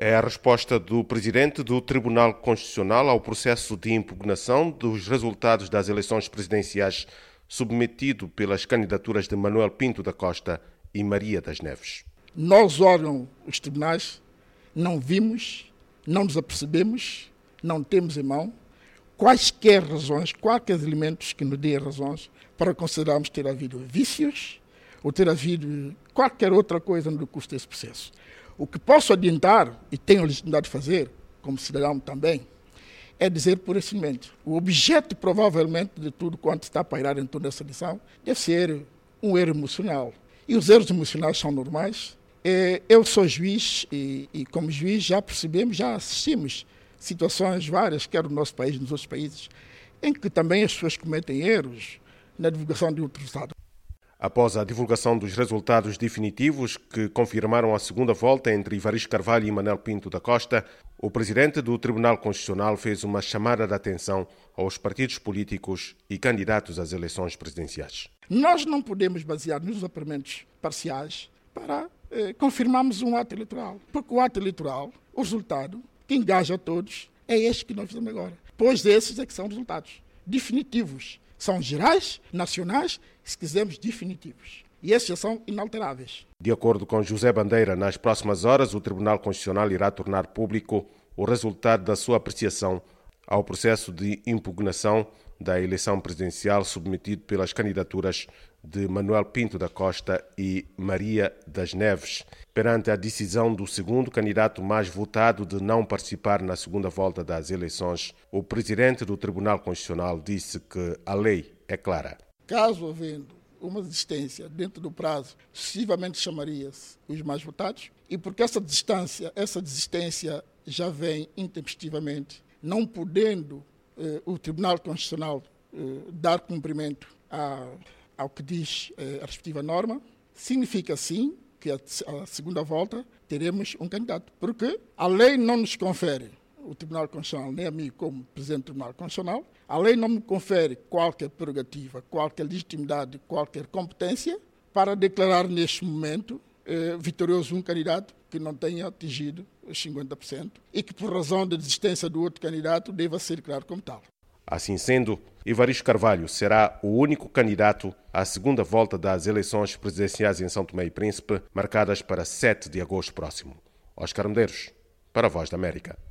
É a resposta do presidente do Tribunal Constitucional ao processo de impugnação dos resultados das eleições presidenciais submetido pelas candidaturas de Manuel Pinto da Costa e Maria das Neves. Nós, órgãos, os tribunais, não vimos, não nos apercebemos, não temos em mão quaisquer razões, quaisquer elementos que nos dêem razões para considerarmos ter havido vícios ou ter havido qualquer outra coisa no curso desse processo. O que posso adiantar, e tenho a legitimidade de fazer, como cidadão também, é dizer por simplesmente, o objeto provavelmente de tudo quanto está a pairar em toda essa lição deve ser um erro emocional. E os erros emocionais são normais. É, eu sou juiz e, e como juiz já percebemos, já assistimos situações várias, quer no nosso país, nos outros países, em que também as pessoas cometem erros na divulgação de outro resultado. Após a divulgação dos resultados definitivos que confirmaram a segunda volta entre Ivaristo Carvalho e Manuel Pinto da Costa, o presidente do Tribunal Constitucional fez uma chamada de atenção aos partidos políticos e candidatos às eleições presidenciais. Nós não podemos basear nos aparimentos parciais para eh, confirmarmos um ato eleitoral, porque o ato eleitoral, o resultado que engaja todos, é este que nós fizemos agora. Pois esses é que são resultados definitivos são gerais, nacionais, se quisermos, definitivos. E esses já são inalteráveis. De acordo com José Bandeira, nas próximas horas o Tribunal Constitucional irá tornar público o resultado da sua apreciação ao processo de impugnação da eleição presidencial submetido pelas candidaturas de Manuel Pinto da Costa e Maria das Neves, perante a decisão do segundo candidato mais votado de não participar na segunda volta das eleições, o presidente do Tribunal Constitucional disse que a lei é clara. Caso havendo uma desistência dentro do prazo, excessivamente chamaria-se os mais votados, e porque essa distância, essa desistência já vem intempestivamente, não podendo eh, o Tribunal Constitucional eh, dar cumprimento a ao que diz eh, a respectiva norma, significa sim que a, segunda volta teremos um candidato. Porque a lei não nos confere, o Tribunal Constitucional, nem a mim como Presidente do Tribunal Constitucional, a lei não me confere qualquer prerrogativa, qualquer legitimidade, qualquer competência para declarar neste momento eh, vitorioso um candidato que não tenha atingido os 50% e que, por razão da desistência do outro candidato, deva ser declarado como tal. Assim sendo, Ivaristo Carvalho será o único candidato à segunda volta das eleições presidenciais em São Tomé e Príncipe, marcadas para 7 de agosto próximo. Oscar Medeiros, para a Voz da América.